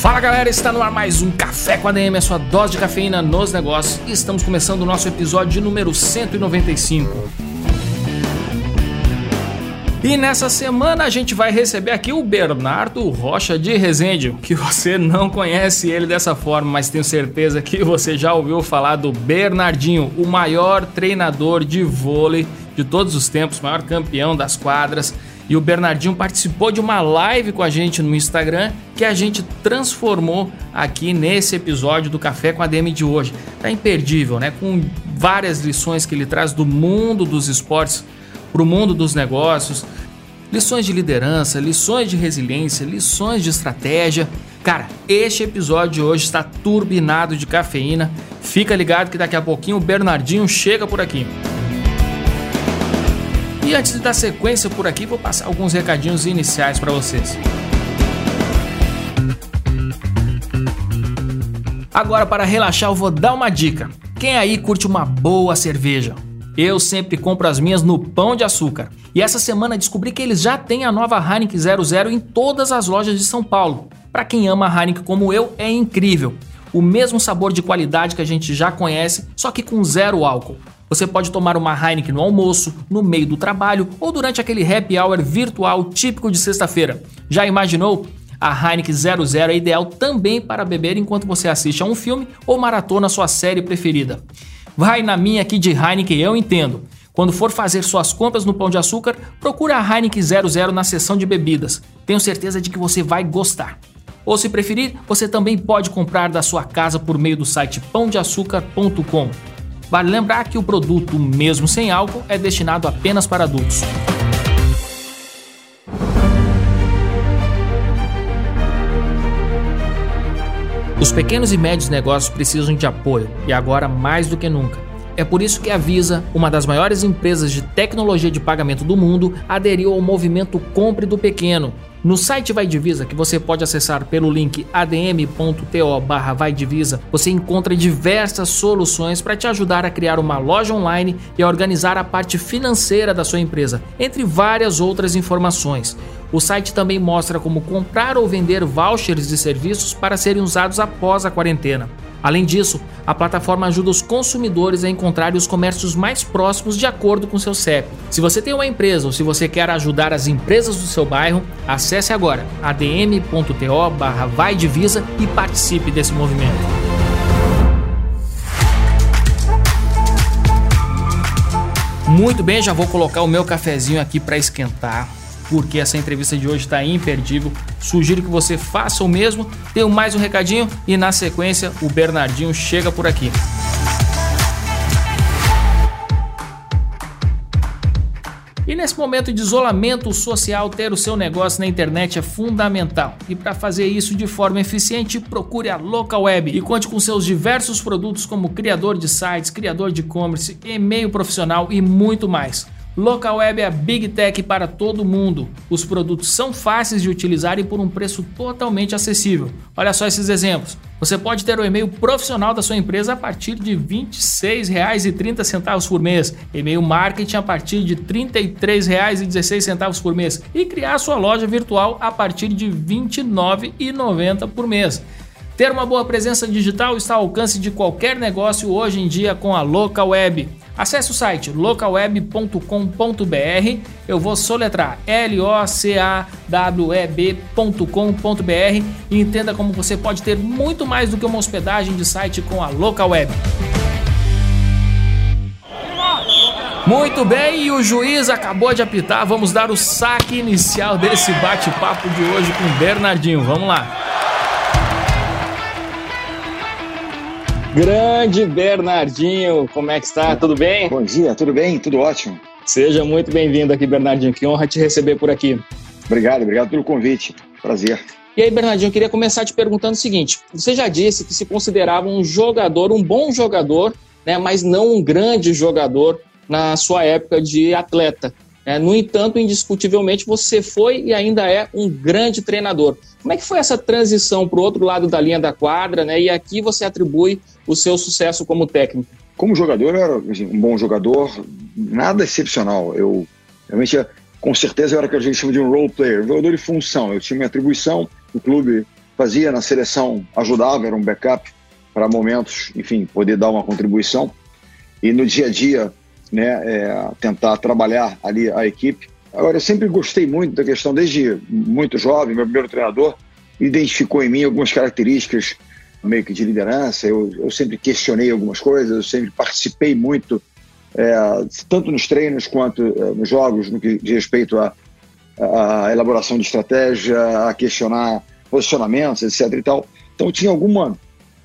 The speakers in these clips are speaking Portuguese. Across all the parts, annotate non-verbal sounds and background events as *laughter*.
Fala galera, está no ar mais um Café com ADM, a sua dose de cafeína nos negócios. E estamos começando o nosso episódio número 195. E nessa semana a gente vai receber aqui o Bernardo Rocha de Resende, que você não conhece ele dessa forma, mas tenho certeza que você já ouviu falar do Bernardinho, o maior treinador de vôlei de todos os tempos, maior campeão das quadras. E o Bernardinho participou de uma live com a gente no Instagram que a gente transformou aqui nesse episódio do Café com a DM de hoje. Tá imperdível, né? Com várias lições que ele traz do mundo dos esportes para o mundo dos negócios, lições de liderança, lições de resiliência, lições de estratégia. Cara, este episódio de hoje está turbinado de cafeína. Fica ligado que daqui a pouquinho o Bernardinho chega por aqui. E antes de dar sequência por aqui, vou passar alguns recadinhos iniciais para vocês. Agora, para relaxar, eu vou dar uma dica. Quem aí curte uma boa cerveja? Eu sempre compro as minhas no Pão de Açúcar. E essa semana descobri que eles já têm a nova Heineken 00 em todas as lojas de São Paulo. Para quem ama Heineken como eu, é incrível. O mesmo sabor de qualidade que a gente já conhece, só que com zero álcool. Você pode tomar uma Heineken no almoço, no meio do trabalho ou durante aquele happy hour virtual típico de sexta-feira. Já imaginou? A Heineken 00 é ideal também para beber enquanto você assiste a um filme ou maratona sua série preferida. Vai na minha aqui de Heineken, eu entendo. Quando for fazer suas compras no Pão de Açúcar, procure a Heineken 00 na seção de bebidas. Tenho certeza de que você vai gostar. Ou se preferir, você também pode comprar da sua casa por meio do site pãodeaçucar.com. Vale lembrar que o produto, mesmo sem álcool, é destinado apenas para adultos. Os pequenos e médios negócios precisam de apoio e agora mais do que nunca. É por isso que a Visa, uma das maiores empresas de tecnologia de pagamento do mundo, aderiu ao movimento Compre do Pequeno. No site Vai Divisa, que você pode acessar pelo link adm.to barra você encontra diversas soluções para te ajudar a criar uma loja online e a organizar a parte financeira da sua empresa, entre várias outras informações. O site também mostra como comprar ou vender vouchers de serviços para serem usados após a quarentena. Além disso, a plataforma ajuda os consumidores a encontrarem os comércios mais próximos de acordo com seu CEP. Se você tem uma empresa ou se você quer ajudar as empresas do seu bairro, acesse agora adm.to barra vai divisa e participe desse movimento. Muito bem, já vou colocar o meu cafezinho aqui para esquentar porque essa entrevista de hoje está imperdível. Sugiro que você faça o mesmo. Tenho mais um recadinho e na sequência o Bernardinho chega por aqui. E nesse momento de isolamento social, ter o seu negócio na internet é fundamental. E para fazer isso de forma eficiente, procure a Local Web e conte com seus diversos produtos como criador de sites, criador de e-commerce, e-mail profissional e muito mais. Local Web é a Big Tech para todo mundo. Os produtos são fáceis de utilizar e por um preço totalmente acessível. Olha só esses exemplos. Você pode ter o e-mail profissional da sua empresa a partir de R$ 26,30 por mês, e-mail marketing a partir de R$ 33,16 por mês e criar sua loja virtual a partir de R$ 29,90 por mês. Ter uma boa presença digital está ao alcance de qualquer negócio hoje em dia com a Local Web. Acesse o site localweb.com.br. Eu vou soletrar L-O-C-A-W-E-B.com.br e entenda como você pode ter muito mais do que uma hospedagem de site com a Local Web. Muito bem, e o juiz acabou de apitar. Vamos dar o saque inicial desse bate-papo de hoje com o Bernardinho. Vamos lá. Grande Bernardinho, como é que está? Tudo bem? Bom dia, tudo bem? Tudo ótimo. Seja muito bem-vindo aqui, Bernardinho. Que honra te receber por aqui. Obrigado, obrigado pelo convite. Prazer. E aí, Bernardinho, eu queria começar te perguntando o seguinte: você já disse que se considerava um jogador, um bom jogador, né, mas não um grande jogador na sua época de atleta. É, no entanto, indiscutivelmente, você foi e ainda é um grande treinador. Como é que foi essa transição para o outro lado da linha da quadra, né? E aqui você atribui o seu sucesso como técnico. Como jogador, eu era assim, um bom jogador, nada excepcional. Eu realmente, com certeza, eu era o que a gente chama de um role player, um jogador de função. Eu tinha minha atribuição, o clube fazia na seleção, ajudava, era um backup para momentos, enfim, poder dar uma contribuição. E no dia a dia, né, é, tentar trabalhar ali a equipe. Agora, eu sempre gostei muito da questão, desde muito jovem, meu primeiro treinador identificou em mim algumas características meio que de liderança. Eu, eu sempre questionei algumas coisas, eu sempre participei muito, é, tanto nos treinos quanto é, nos jogos, no que diz respeito à, elaboração de estratégia, a questionar posicionamentos, etc. E tal. Então, tinha alguma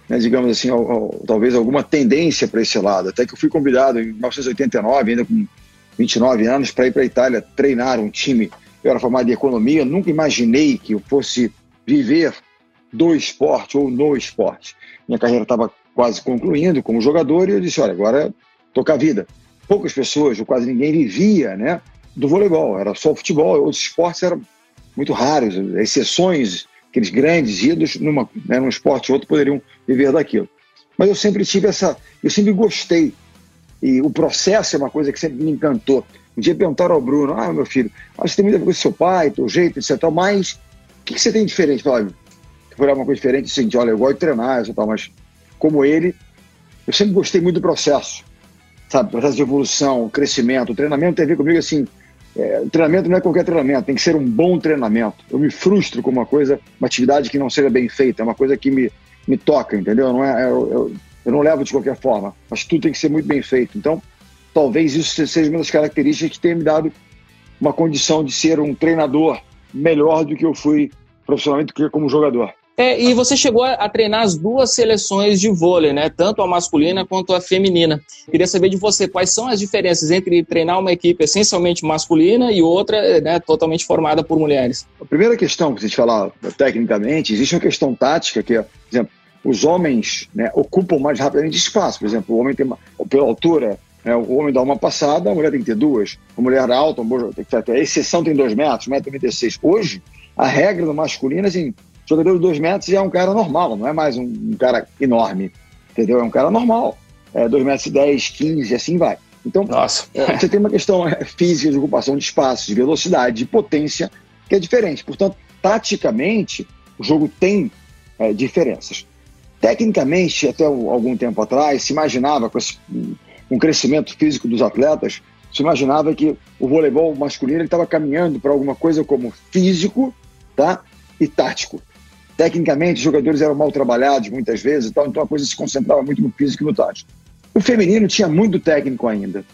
né, digamos assim, ao, ao, talvez alguma tendência para esse lado. Até que eu fui convidado em 1989, ainda com 29 anos, para ir para a Itália treinar um time. Eu era formado em economia, nunca imaginei que eu fosse viver do esporte ou no esporte. Minha carreira estava quase concluindo como jogador e eu disse: olha, agora tocar a vida. Poucas pessoas, ou quase ninguém, vivia né, do voleibol, era só o futebol, outros esportes eram muito raros, exceções aqueles grandes ídolos numa, né, num esporte ou outro poderiam viver daquilo. Mas eu sempre tive essa, eu sempre gostei. E o processo é uma coisa que sempre me encantou. Um dia perguntaram ao Bruno, ah, meu filho, você tem muita coisa com seu pai, teu jeito, etc. Mas o que, que você tem diferente? Flávio? Foi uma coisa diferente, assim, de, olha, eu gosto de treinar, etc. mas como ele, eu sempre gostei muito do processo, sabe? Processo de evolução, crescimento. O treinamento tem a ver comigo, assim, é, treinamento não é qualquer treinamento, tem que ser um bom treinamento. Eu me frustro com uma coisa, uma atividade que não seja bem feita, é uma coisa que me, me toca, entendeu? Não é, eu, eu, eu não levo de qualquer forma, mas tudo tem que ser muito bem feito. Então, talvez isso seja uma das características que tenha me dado uma condição de ser um treinador melhor do que eu fui profissionalmente como jogador. É, e você chegou a, treinar as duas seleções de vôlei, né? Tanto a masculina quanto a feminina. Queria saber de você quais são as diferenças entre treinar uma equipe essencialmente masculina e outra né, totalmente formada por mulheres. A primeira questão, se a gente falar tecnicamente, existe uma questão tática que é, por exemplo, os homens né, ocupam mais rapidamente espaço. Por exemplo, o homem tem uma, pela altura, né, o homem dá uma passada, a mulher tem que ter duas. A mulher alta, a exceção tem dois metros, 1,96m. Hoje, a regra do masculino é assim, jogador de dois metros é um cara normal, não é mais um, um cara enorme, entendeu? É um cara normal. É, dois metros e dez, quinze, assim vai. Então, é, você tem uma questão é, física de ocupação de espaço, de velocidade, de potência, que é diferente. Portanto, taticamente, o jogo tem é, diferenças. Tecnicamente, até algum tempo atrás, se imaginava, com esse, um crescimento físico dos atletas, se imaginava que o voleibol masculino estava caminhando para alguma coisa como físico tá? e tático. Tecnicamente, os jogadores eram mal trabalhados muitas vezes, então a coisa se concentrava muito no físico e no tático. O feminino tinha muito técnico ainda.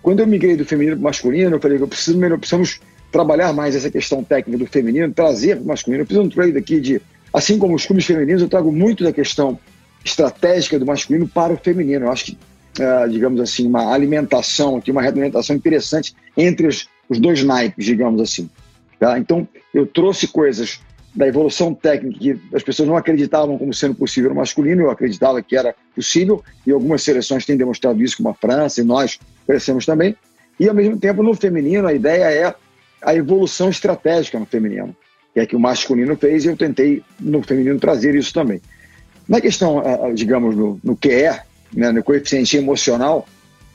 Quando eu migrei do feminino para o masculino, eu falei que eu preciso, precisamos trabalhar mais essa questão técnica do feminino, trazer para o masculino. Eu preciso um trade aqui de, assim como os clubes femininos, eu trago muito da questão estratégica do masculino para o feminino. Eu acho que, uh, digamos assim, uma alimentação, aqui, uma retroalimentação interessante entre os, os dois naipes, digamos assim. Tá? Então, eu trouxe coisas da evolução técnica que as pessoas não acreditavam como sendo possível no masculino, eu acreditava que era possível, e algumas seleções têm demonstrado isso, como a França, e nós crescemos também. E, ao mesmo tempo, no feminino, a ideia é a evolução estratégica no feminino, que é que o masculino fez, e eu tentei, no feminino, trazer isso também. Na questão, digamos, no, no QE, né, no coeficiente emocional,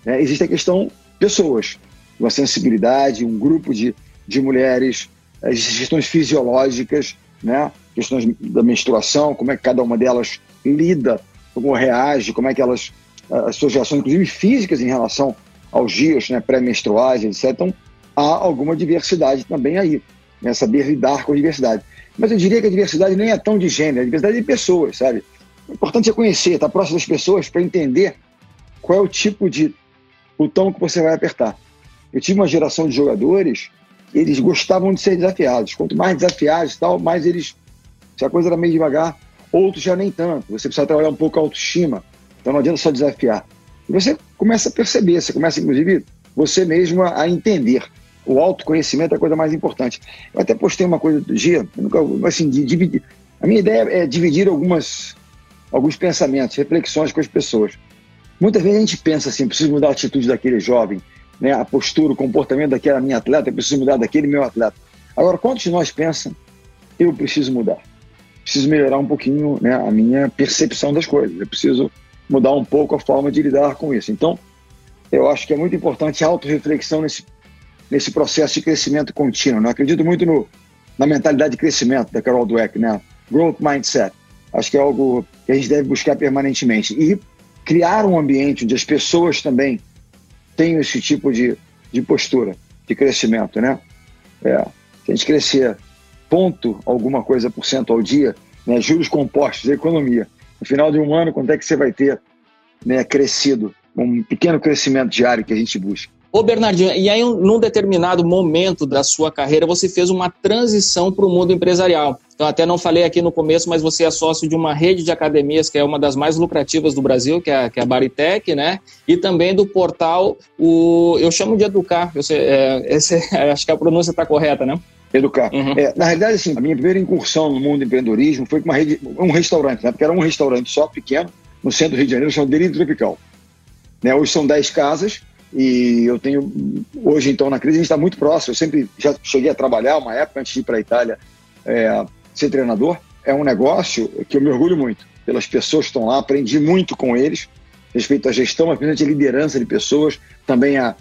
né, existe a questão pessoas, uma sensibilidade, um grupo de, de mulheres, as questões fisiológicas, né? questões da menstruação, como é que cada uma delas lida, como reage, como é que elas, as suas reações, inclusive físicas, em relação aos dias né, pré-menstruais, etc. Então, há alguma diversidade também aí, né? saber lidar com a diversidade. Mas eu diria que a diversidade nem é tão de gênero, a diversidade é de pessoas, sabe? O importante é conhecer, estar próximo das pessoas para entender qual é o tipo de botão que você vai apertar. Eu tive uma geração de jogadores eles gostavam de ser desafiados. Quanto mais desafiados tal, mais eles. Se a coisa era meio devagar, outros já nem tanto. Você precisa trabalhar um pouco a autoestima. Então não adianta só desafiar. E você começa a perceber, você começa, inclusive, você mesmo a entender. O autoconhecimento é a coisa mais importante. Eu até postei uma coisa do dia, nunca, assim, dividir. A minha ideia é dividir algumas, alguns pensamentos, reflexões com as pessoas. Muitas vezes a gente pensa assim, preciso mudar a atitude daquele jovem, né, a postura, o comportamento daquela minha atleta, eu preciso mudar daquele meu atleta. Agora, quantos de nós pensam, eu preciso mudar? Preciso melhorar um pouquinho né, a minha percepção das coisas, eu preciso mudar um pouco a forma de lidar com isso. Então, eu acho que é muito importante a autorreflexão nesse, nesse processo de crescimento contínuo. Né? acredito muito no, na mentalidade de crescimento da Carol Dweck, né? Growth Mindset. Acho que é algo que a gente deve buscar permanentemente. E criar um ambiente onde as pessoas também tenham esse tipo de, de postura, de crescimento, né? É, se a gente crescer ponto alguma coisa por cento ao dia, né, juros compostos, economia, no final de um ano, quanto é que você vai ter né, crescido? Um pequeno crescimento diário que a gente busca. Ô Bernardinho, e aí num determinado momento da sua carreira você fez uma transição para o mundo empresarial. Então até não falei aqui no começo, mas você é sócio de uma rede de academias que é uma das mais lucrativas do Brasil, que é a, que é a Baritec, né? E também do portal, o, eu chamo de Educar, eu sei, é, esse, *laughs* acho que a pronúncia está correta, né? Educar. Uhum. É, na realidade, assim, a minha primeira incursão no mundo do empreendedorismo foi com uma rede, um restaurante, né? Porque era um restaurante só, pequeno, no centro do Rio de Janeiro, chamado Delírio Tropical. Né? Hoje são 10 casas, e eu tenho, hoje então na crise, a gente está muito próximo. Eu sempre já cheguei a trabalhar uma época antes de ir para a Itália é, ser treinador. É um negócio que eu me orgulho muito pelas pessoas que estão lá, aprendi muito com eles, respeito à gestão, mas principalmente a liderança de pessoas, também a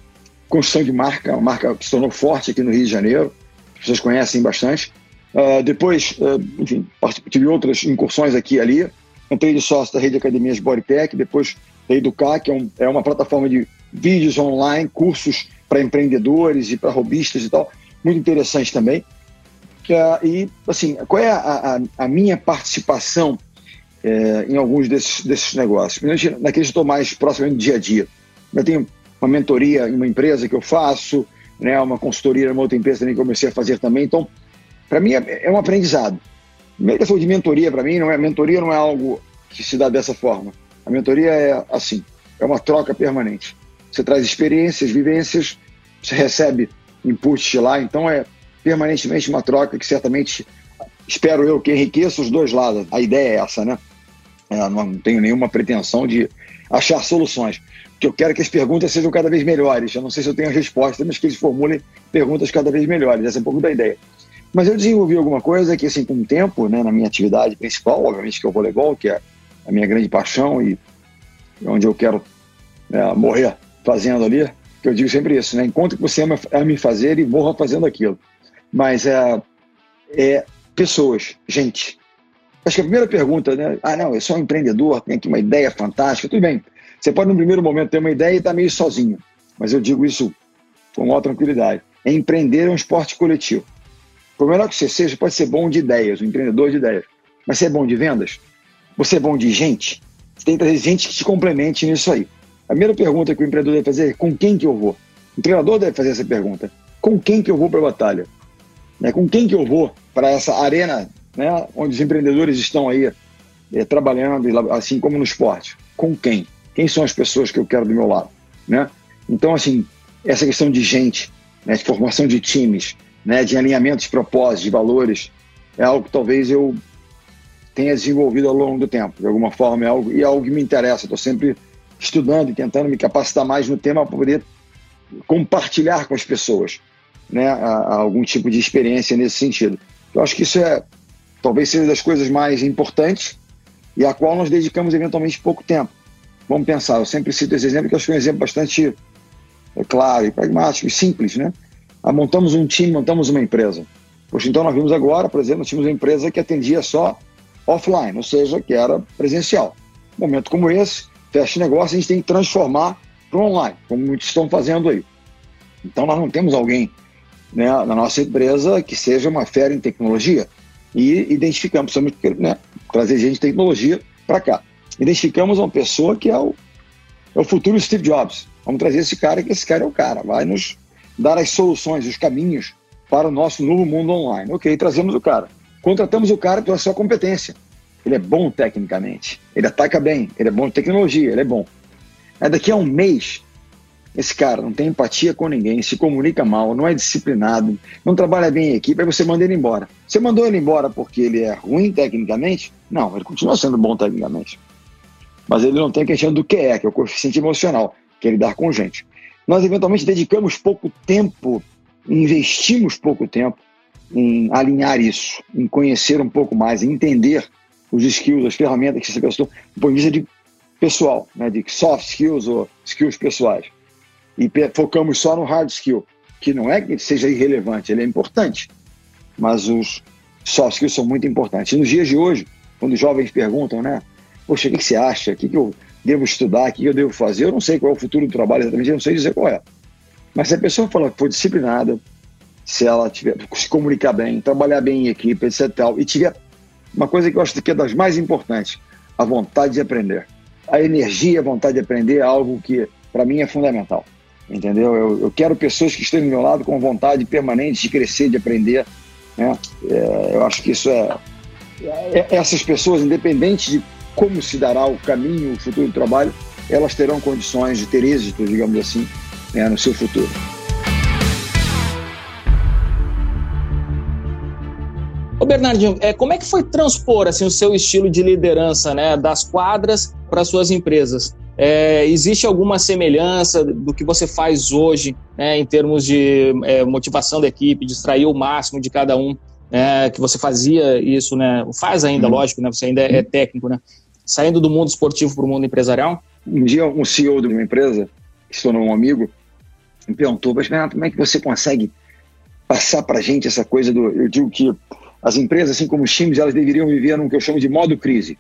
construção de marca, uma marca que se tornou forte aqui no Rio de Janeiro, pessoas conhecem bastante. Uh, depois, uh, enfim, tive outras incursões aqui e ali. Entrei de sócio da rede Academias Bodytech, depois da Educar, que é, um, é uma plataforma de vídeos online, cursos para empreendedores e para robistas e tal, muito interessante também. Uh, e, assim, qual é a, a, a minha participação é, em alguns desses, desses negócios? Naqueles que estou mais próximo do dia a dia. Eu tenho uma mentoria em uma empresa que eu faço, né, uma consultoria em uma outra empresa que eu comecei a fazer também. Então, para mim é, é, um aprendizado. Primeiro questão de mentoria para mim não é mentoria não é algo que se dá dessa forma. A mentoria é assim, é uma troca permanente. Você traz experiências, vivências, você recebe inputs de lá, então é permanentemente uma troca que certamente espero eu que enriqueça os dois lados. A ideia é essa, né? Eu não tenho nenhuma pretensão de achar soluções. que eu quero é que as perguntas sejam cada vez melhores. Eu não sei se eu tenho a resposta, mas que eles formulem perguntas cada vez melhores. Essa é um pouco da ideia. Mas eu desenvolvi alguma coisa que, assim, com o tempo, né, na minha atividade principal, obviamente, que é o voleibol, que é a minha grande paixão e onde eu quero né, morrer fazendo ali, que eu digo sempre isso, né? Enquanto que você ama, me fazer e morra fazendo aquilo. Mas é, é pessoas, gente. Acho que a primeira pergunta, né? Ah, não, eu sou um empreendedor, tenho aqui uma ideia fantástica. Tudo bem. Você pode, no primeiro momento, ter uma ideia e estar tá meio sozinho. Mas eu digo isso com maior tranquilidade. É empreender é um esporte coletivo. Por melhor que você seja, pode ser bom de ideias, um empreendedor de ideias. Mas você é bom de vendas? Você é bom de gente? Você tem que trazer gente que te complemente nisso aí. A primeira pergunta que o empreendedor deve fazer é com quem que eu vou? O treinador deve fazer essa pergunta. Com quem que eu vou para a batalha? Né? Com quem que eu vou para essa arena né, onde os empreendedores estão aí é, trabalhando, assim como no esporte? Com quem? Quem são as pessoas que eu quero do meu lado? Né? Então, assim, essa questão de gente, né, de formação de times, né, de alinhamento de propósitos, de valores, é algo que talvez eu tenha desenvolvido ao longo do tempo. De alguma forma, é algo, e é algo que me interessa. Estou sempre estudando e tentando me capacitar mais no tema para poder compartilhar com as pessoas né, a, a algum tipo de experiência nesse sentido. Eu acho que isso é talvez seja das coisas mais importantes e a qual nós dedicamos eventualmente pouco tempo. Vamos pensar, eu sempre cito esse exemplo que eu acho que é um exemplo bastante é claro e pragmático e simples, né? Ah, montamos um time, montamos uma empresa. Poxa, então nós vimos agora, por exemplo, nós tínhamos uma empresa que atendia só offline, ou seja, que era presencial. Um momento como esse, teste negócio, a gente tem que transformar para online, como muitos estão fazendo aí. Então, nós não temos alguém né, na nossa empresa que seja uma fera em tecnologia e identificamos, precisamos né, trazer gente de tecnologia para cá. Identificamos uma pessoa que é o, é o futuro Steve Jobs. Vamos trazer esse cara, que esse cara é o cara, vai nos dar as soluções, os caminhos para o nosso novo mundo online. Ok, trazemos o cara. Contratamos o cara pela sua competência ele é bom tecnicamente, ele ataca bem, ele é bom de tecnologia, ele é bom. Aí daqui a um mês, esse cara não tem empatia com ninguém, se comunica mal, não é disciplinado, não trabalha bem em equipe, aí você manda ele embora. Você mandou ele embora porque ele é ruim tecnicamente? Não, ele continua sendo bom tecnicamente. Mas ele não tem a questão do que é, que é o coeficiente emocional, que é lidar com gente. nós eventualmente dedicamos pouco tempo, investimos pouco tempo em alinhar isso, em conhecer um pouco mais, em entender os skills, as ferramentas que essa pessoa, do ponto de vista de pessoal, né, de soft skills ou skills pessoais. E focamos só no hard skill, que não é que seja irrelevante, ele é importante, mas os soft skills são muito importantes. E nos dias de hoje, quando os jovens perguntam, né, poxa, o que, você acha? O que, que eu devo estudar? O que eu devo fazer? Eu não sei qual é o futuro do trabalho exatamente, eu não sei dizer qual é. Mas se a pessoa fala que for disciplinada, se ela tiver, se comunicar bem, trabalhar bem em equipe, etc. Tal, e tiver uma coisa que eu acho que é das mais importantes, a vontade de aprender. A energia, a vontade de aprender é algo que, para mim, é fundamental. Entendeu? Eu, eu, quero pessoas que estejam do meu lado com vontade permanente de crescer, de aprender. Né? É, eu acho que isso é, é. Essas pessoas, independente de como se dará o caminho, o futuro do trabalho, elas terão condições de ter êxito, digamos assim, né, no seu futuro. Ô Bernardinho, é, como é que foi transpor assim, o seu estilo de liderança né, das quadras para suas empresas? É, existe alguma semelhança do que você faz hoje né, em termos de é, motivação da equipe, de extrair o máximo de cada um, é, que você fazia isso, né, faz ainda, uhum. lógico, né, você ainda é, é técnico, né, saindo do mundo esportivo para o mundo empresarial? Um dia um CEO de uma empresa, que se tornou um amigo, me perguntou, mas como é que você consegue passar para a gente essa coisa do... Eu digo que as empresas, assim como os times, elas deveriam viver num que eu chamo de modo crise.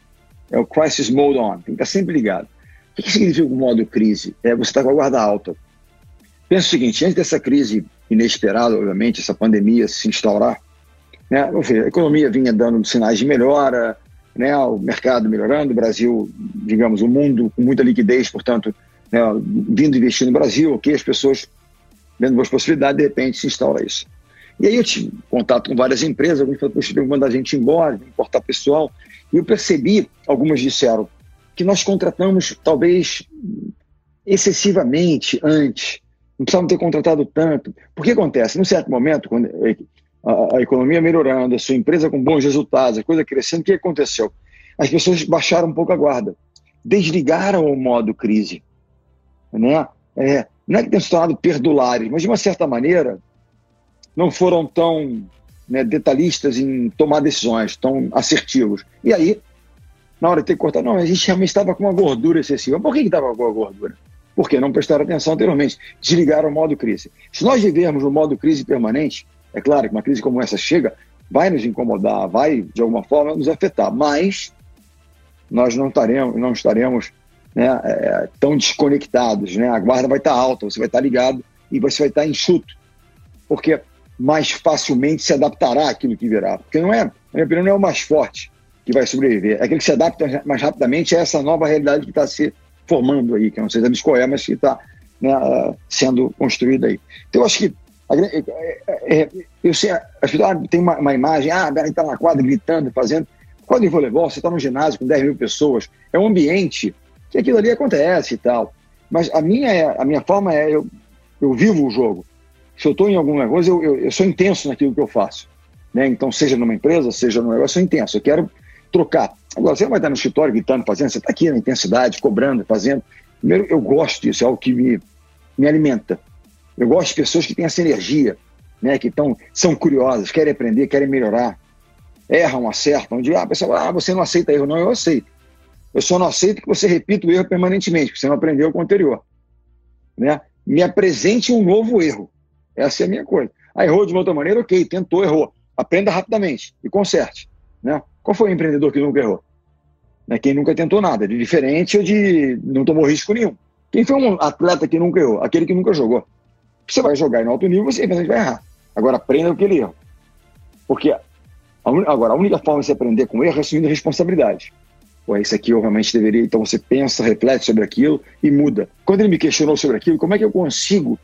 É o crisis mode on. Tem que estar sempre ligado. O que significa o modo crise? É você estar com a guarda alta. Pensa o seguinte, antes dessa crise inesperada, obviamente, essa pandemia se instaurar, né, a economia vinha dando sinais de melhora, né, o mercado melhorando, o Brasil, digamos, o mundo com muita liquidez, portanto, né, vindo investir no Brasil, ok, as pessoas vendo boas possibilidades, de repente se instaura isso. E aí eu tive contato com várias empresas, alguns falaram, poxa, vou mandar a gente embora, importar pessoal. E eu percebi, algumas disseram, que nós contratamos talvez excessivamente antes, não precisávamos ter contratado tanto. Por que acontece? Num certo momento, quando a, a, economia melhorando, a sua empresa com bons resultados, a coisa crescendo, o que aconteceu? As pessoas baixaram um pouco a guarda, desligaram o modo crise. Né? É, não é que tenham se tornado perdulares, mas de uma certa maneira, não foram tão né, detalhistas em tomar decisões, tão assertivos. E aí, na hora de ter que cortar, não, a gente realmente estava com uma gordura excessiva. Por que estava com a gordura? Porque não prestaram atenção anteriormente, desligaram o modo crise. Se nós vivermos o modo crise permanente, é claro que uma crise como essa chega, vai nos incomodar, vai de alguma forma nos afetar, mas nós não estaremos, não estaremos né, é, tão desconectados, né? A guarda vai estar alta, você vai estar ligado e você vai estar enxuto, porque mais facilmente se adaptará àquilo que virá. Porque não é, na minha opinião, não é o mais forte que vai sobreviver, é aquele que se adapta mais rapidamente a essa nova realidade que está se formando aí, que eu não sei exatamente qual é, mas que está né, sendo construída aí. Então, eu acho que é, é, é, eu sei, as pessoas tem uma, uma imagem, ah, ele está na quadra gritando, fazendo. Quando em voleibol, você está num ginásio com 10 mil pessoas, é um ambiente que aquilo ali acontece e tal. Mas a minha, a minha forma é, eu, eu vivo o jogo se eu estou em alguma coisa, eu, eu, eu, sou intenso naquilo que eu faço. Né? Então, seja numa empresa, seja num negócio, eu sou intenso. Eu quero trocar. Agora, você vai estar no escritório gritando, fazendo, você está aqui na intensidade, cobrando, fazendo. Primeiro, eu gosto disso, é algo que me, me alimenta. Eu gosto de pessoas que têm essa energia, né? que tão, são curiosas, querem aprender, querem melhorar. Erram, acertam. De, ah, a pessoa ah, você não aceita erro. Não, eu aceito. Eu só não aceito que você repita o erro permanentemente, porque você não aprendeu com o anterior. Né? Me apresente um novo erro. Essa é a minha coisa. Ah, errou de uma outra maneira, ok, tentou, errou. Aprenda rapidamente e conserte. Né? Qual foi o empreendedor que nunca errou? Né? Quem nunca tentou nada, de diferente ou de não tomou risco nenhum. Quem foi um atleta que nunca errou? Aquele que nunca jogou. Você vai jogar em alto nível, você vai errar. Agora aprenda o que ele erra. Porque a agora, a única forma de você aprender com erro é assumindo responsabilidade. Pô, isso aqui eu realmente deveria. Então você pensa, reflete sobre aquilo e muda. Quando ele me questionou sobre aquilo, como é que eu consigo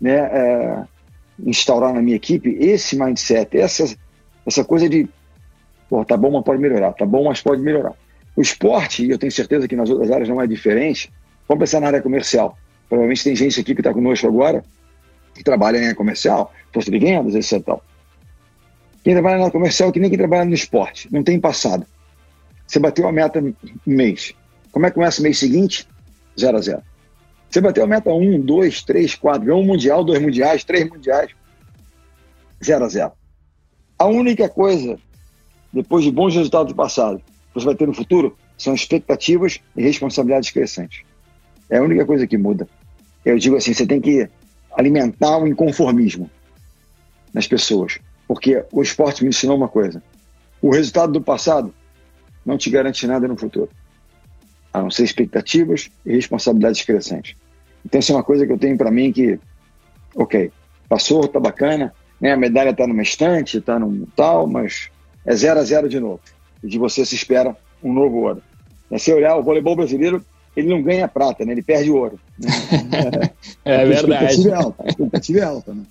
né, é, instaurar na minha equipe esse mindset, essa, essa coisa de, pô, tá bom, mas pode melhorar, tá bom, mas pode melhorar. O esporte, e eu tenho certeza que nas outras áreas não é diferente, vamos pensar na área comercial. Provavelmente tem gente aqui que está conosco agora que trabalha em área comercial, força de vendas, etc. Quem trabalha na área comercial é que nem quem trabalha no esporte, não tem passado. Você bateu a meta no mês. Como é que começa o mês seguinte? Zero a zero. Você bateu a meta 1, 2, 3, 4, ganhou um mundial, dois mundiais, três mundiais. 0 a 0. A única coisa, depois de bons resultados do passado, que você vai ter no futuro são expectativas e responsabilidades crescentes. É a única coisa que muda. Eu digo assim, você tem que alimentar o inconformismo nas pessoas, porque o esporte me ensinou uma coisa: o resultado do passado não te garante nada no futuro, a não ser expectativas e responsabilidades crescentes. Então, isso é uma coisa que eu tenho para mim que, ok, passou, tá bacana, né? a medalha está numa estante, está num tal, mas é zero a zero de novo. E de você se espera um novo ouro. É, se olhar o voleibol brasileiro, ele não ganha prata, né? ele perde ouro. *laughs* Né? é, é verdade. A expectativa é alta. A expectativa é alta né?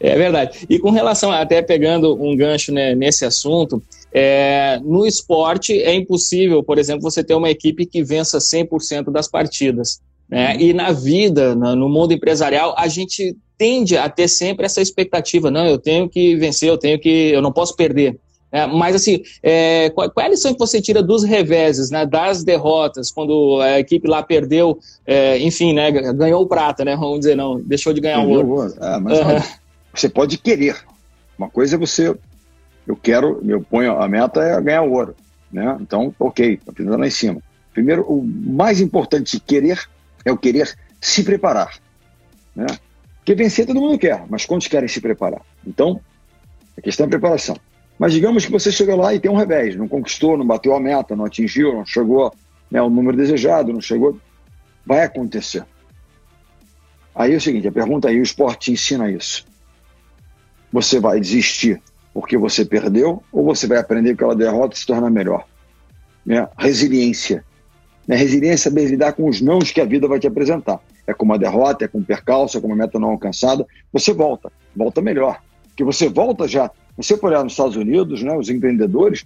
É verdade. E com relação, até pegando um gancho né, nesse assunto, é, no esporte é impossível, por exemplo, você ter uma equipe que vença 100% das partidas. Né? Uhum. E na vida, no mundo empresarial, a gente tende a ter sempre essa expectativa, não, eu tenho que vencer, eu tenho que, eu não posso perder. É, mas assim, é, qual, qual, é a lição que você tira dos reveses, né, das derrotas, quando a equipe lá perdeu, é, enfim, né, ganhou o prata, né, vamos dizer, não, deixou de ganhar o ouro. É, mas, uhum. Você pode querer. Uma coisa é você, eu quero, eu ponho a meta é ganhar o ouro, né? Então, ok, apenas lá em cima. Primeiro, o mais importante de querer é o querer se preparar, né? Porque vencer todo mundo quer, mas quantos querem se preparar? Então, a questão é preparação. Mas digamos que você chegou lá e tem um revés, não conquistou, não bateu a meta, não atingiu, não chegou né, ao número desejado, não chegou. Vai acontecer. Aí é o seguinte, a pergunta aí, o esporte te ensina isso. Você vai desistir porque você perdeu ou você vai aprender com aquela derrota e se tornar melhor? Né? Resiliência. Né? Resiliência é lidar com os nãos que a vida vai te apresentar. É com uma derrota, é com um percalço, é com uma meta não alcançada. Você volta, volta melhor. Porque você volta já você for olhar nos Estados Unidos, né, os empreendedores,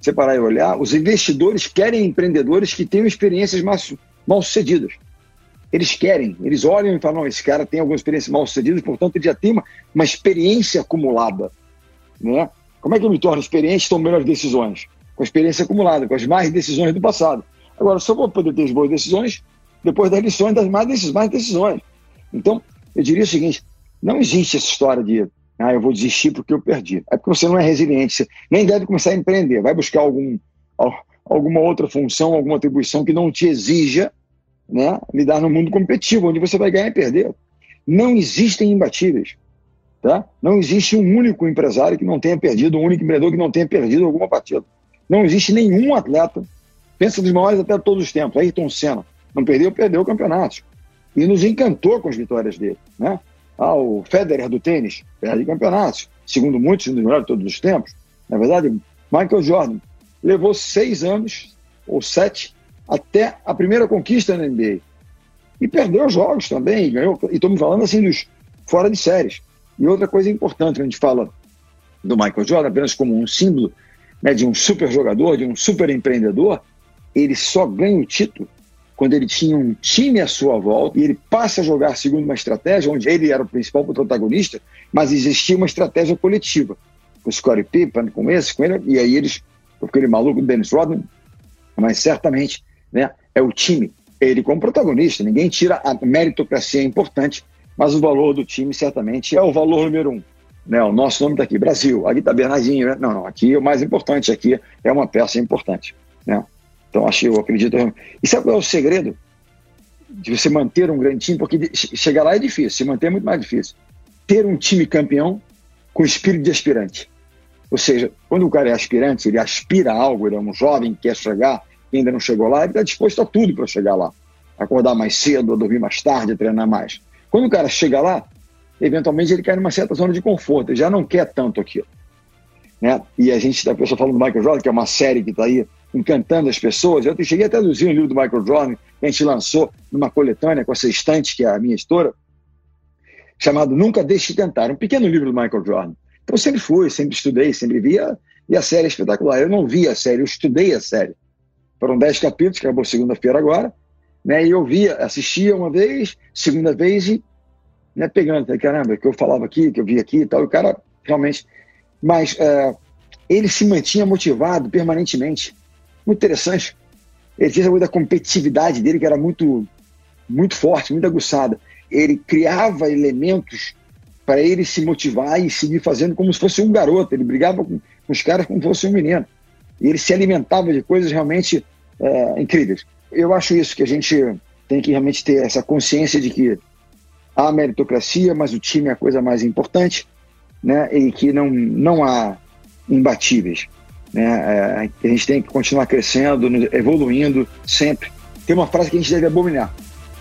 você parar e olhar, os investidores querem empreendedores que tenham experiências mais, mal sucedidas. Eles querem, eles olham e falam: esse cara tem alguma experiência mal sucedida, portanto ele já tem uma, uma experiência acumulada. Né? Como é que eu me torno experiente e tomo melhores decisões? Com a experiência acumulada, com as mais decisões do passado. Agora, só vou poder ter as boas decisões depois das lições das mais decisões. Decisões. Então, eu diria o seguinte: não existe essa história de ah, eu vou desistir porque eu perdi. É porque você não é resiliente. Você nem deve começar a empreender. Vai buscar algum, alguma outra função, alguma atribuição que não te exija né, lidar no mundo competitivo, onde você vai ganhar e perder. Não existem imbatíveis. Tá? Não existe um único empresário que não tenha perdido, um único empreendedor que não tenha perdido alguma partida. Não existe nenhum atleta, pensa nos maiores até todos os tempos, Ayrton Senna, não perdeu, perdeu o campeonato. E nos encantou com as vitórias dele. Né? Ah, o Federer do tênis perde campeonatos, segundo muitos, um dos melhores de todos os tempos. Na verdade, Michael Jordan levou seis anos ou sete até a primeira conquista na NBA. E perdeu jogos também, ganhou. E estou me falando assim dos fora de séries. E outra coisa importante, a gente fala do Michael Jordan apenas como um símbolo né, de um super jogador, de um super empreendedor, ele só ganha o título quando ele tinha um time à sua volta e ele passa a jogar segundo uma estratégia onde ele era o principal protagonista, mas existia uma estratégia coletiva. Com o Scottie Pippen, com esse, com ele, e aí eles, com aquele maluco do Dennis Rodman, mas certamente né, é o time, ele como protagonista, ninguém tira a meritocracia é importante, mas o valor do time certamente é o valor número um. Né, o nosso nome está aqui, Brasil, aqui está Bernardinho, né? não, não, aqui é o mais importante, aqui é uma peça importante. Né? Então, acho, eu acredito. E sabe qual é o segredo de você manter um grande time? Porque chegar lá é difícil, se manter é muito mais difícil. Ter um time campeão com espírito de aspirante. Ou seja, quando o cara é aspirante, ele aspira a algo, ele é um jovem que quer chegar, e ainda não chegou lá, ele está disposto a tudo para chegar lá. Acordar mais cedo, dormir mais tarde, treinar mais. Quando o cara chega lá, eventualmente ele cai numa certa zona de conforto, ele já não quer tanto aquilo. Né? E a gente, a pessoa falando do Michael Jordan, que é uma série que está aí encantando as pessoas. Eu cheguei a traduzir um livro do Michael Jordan, que a gente lançou numa coletânea com essa estante, que é a minha editora, chamado Nunca Deixe de Tentar, um pequeno livro do Michael Jordan. Então sempre fui, sempre estudei, sempre via, e a série é espetacular. Eu não vi a série, eu estudei a série. Foram dez capítulos, acabou segunda-feira agora, né? E eu via, assistia uma vez, segunda vez e né, pegando, caramba, que eu falava aqui, que eu vi aqui e tal, e o cara realmente. Mas é, ele se mantinha motivado permanentemente muito interessante. Ele tinha essa da competitividade dele, que era muito muito forte, muito aguçada. Ele criava elementos para ele se motivar e seguir fazendo como se fosse um garoto. Ele brigava com, com os caras como se fosse um menino. E ele se alimentava de coisas realmente é, incríveis. Eu acho isso, que a gente tem que realmente ter essa consciência de que há meritocracia, mas o time é a coisa mais importante, né? E que não, não há imbatíveis. Né? É, a gente tem que continuar crescendo, evoluindo sempre. Tem uma frase que a gente deve abominar,